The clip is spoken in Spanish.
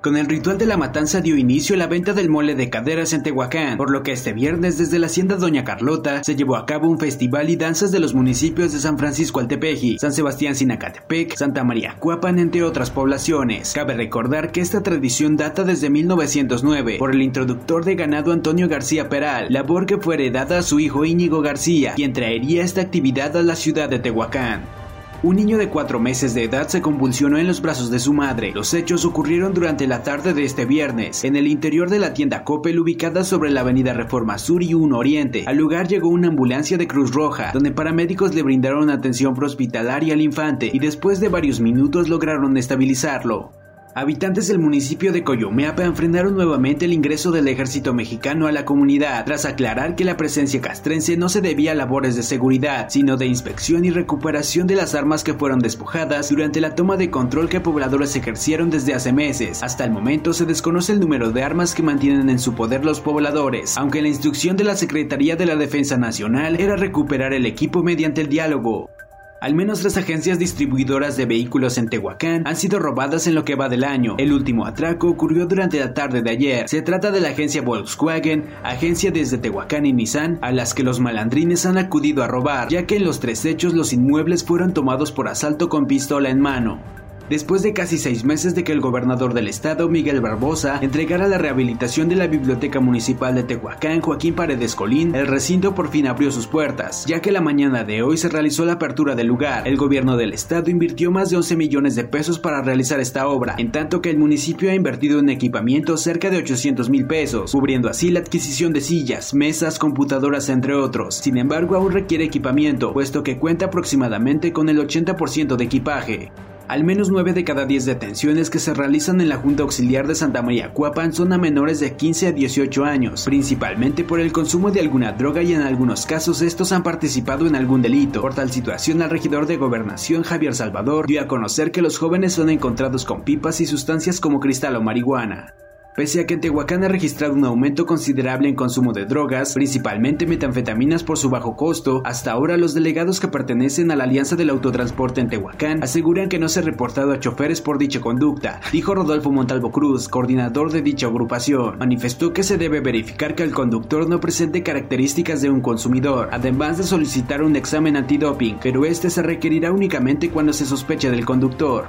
Con el ritual de la matanza dio inicio la venta del mole de caderas en Tehuacán, por lo que este viernes desde la hacienda Doña Carlota se llevó a cabo un festival y danzas de los municipios de San Francisco Altepeji, San Sebastián Sinacatepec, Santa María Cuapan, entre otras poblaciones. Cabe recordar que esta tradición data desde 1909 por el introductor de ganado Antonio García Peral, labor que fue heredada a su hijo Íñigo García, quien traería esta actividad a la ciudad de Tehuacán. Un niño de cuatro meses de edad se convulsionó en los brazos de su madre. Los hechos ocurrieron durante la tarde de este viernes, en el interior de la tienda Coppel ubicada sobre la avenida Reforma Sur y 1 Oriente. Al lugar llegó una ambulancia de Cruz Roja, donde paramédicos le brindaron atención prehospitalaria al infante y después de varios minutos lograron estabilizarlo. Habitantes del municipio de Coyomeapa enfrentaron nuevamente el ingreso del ejército mexicano a la comunidad, tras aclarar que la presencia castrense no se debía a labores de seguridad, sino de inspección y recuperación de las armas que fueron despojadas durante la toma de control que pobladores ejercieron desde hace meses. Hasta el momento se desconoce el número de armas que mantienen en su poder los pobladores, aunque la instrucción de la Secretaría de la Defensa Nacional era recuperar el equipo mediante el diálogo. Al menos tres agencias distribuidoras de vehículos en Tehuacán han sido robadas en lo que va del año. El último atraco ocurrió durante la tarde de ayer. Se trata de la agencia Volkswagen, agencia desde Tehuacán y Nissan, a las que los malandrines han acudido a robar, ya que en los tres hechos los inmuebles fueron tomados por asalto con pistola en mano después de casi seis meses de que el gobernador del estado, Miguel Barbosa, entregara la rehabilitación de la Biblioteca Municipal de Tehuacán, Joaquín Paredes Colín, el recinto por fin abrió sus puertas, ya que la mañana de hoy se realizó la apertura del lugar. El gobierno del estado invirtió más de 11 millones de pesos para realizar esta obra, en tanto que el municipio ha invertido en equipamiento cerca de 800 mil pesos, cubriendo así la adquisición de sillas, mesas, computadoras, entre otros. Sin embargo, aún requiere equipamiento, puesto que cuenta aproximadamente con el 80% de equipaje. Al menos 9 de cada 10 detenciones que se realizan en la Junta Auxiliar de Santa María Cuapan son a menores de 15 a 18 años, principalmente por el consumo de alguna droga y en algunos casos estos han participado en algún delito. Por tal situación, el regidor de Gobernación Javier Salvador dio a conocer que los jóvenes son encontrados con pipas y sustancias como cristal o marihuana. Pese a que Tehuacán ha registrado un aumento considerable en consumo de drogas, principalmente metanfetaminas por su bajo costo, hasta ahora los delegados que pertenecen a la Alianza del Autotransporte en Tehuacán aseguran que no se ha reportado a choferes por dicha conducta, dijo Rodolfo Montalvo Cruz, coordinador de dicha agrupación. Manifestó que se debe verificar que el conductor no presente características de un consumidor, además de solicitar un examen antidoping, pero este se requerirá únicamente cuando se sospecha del conductor.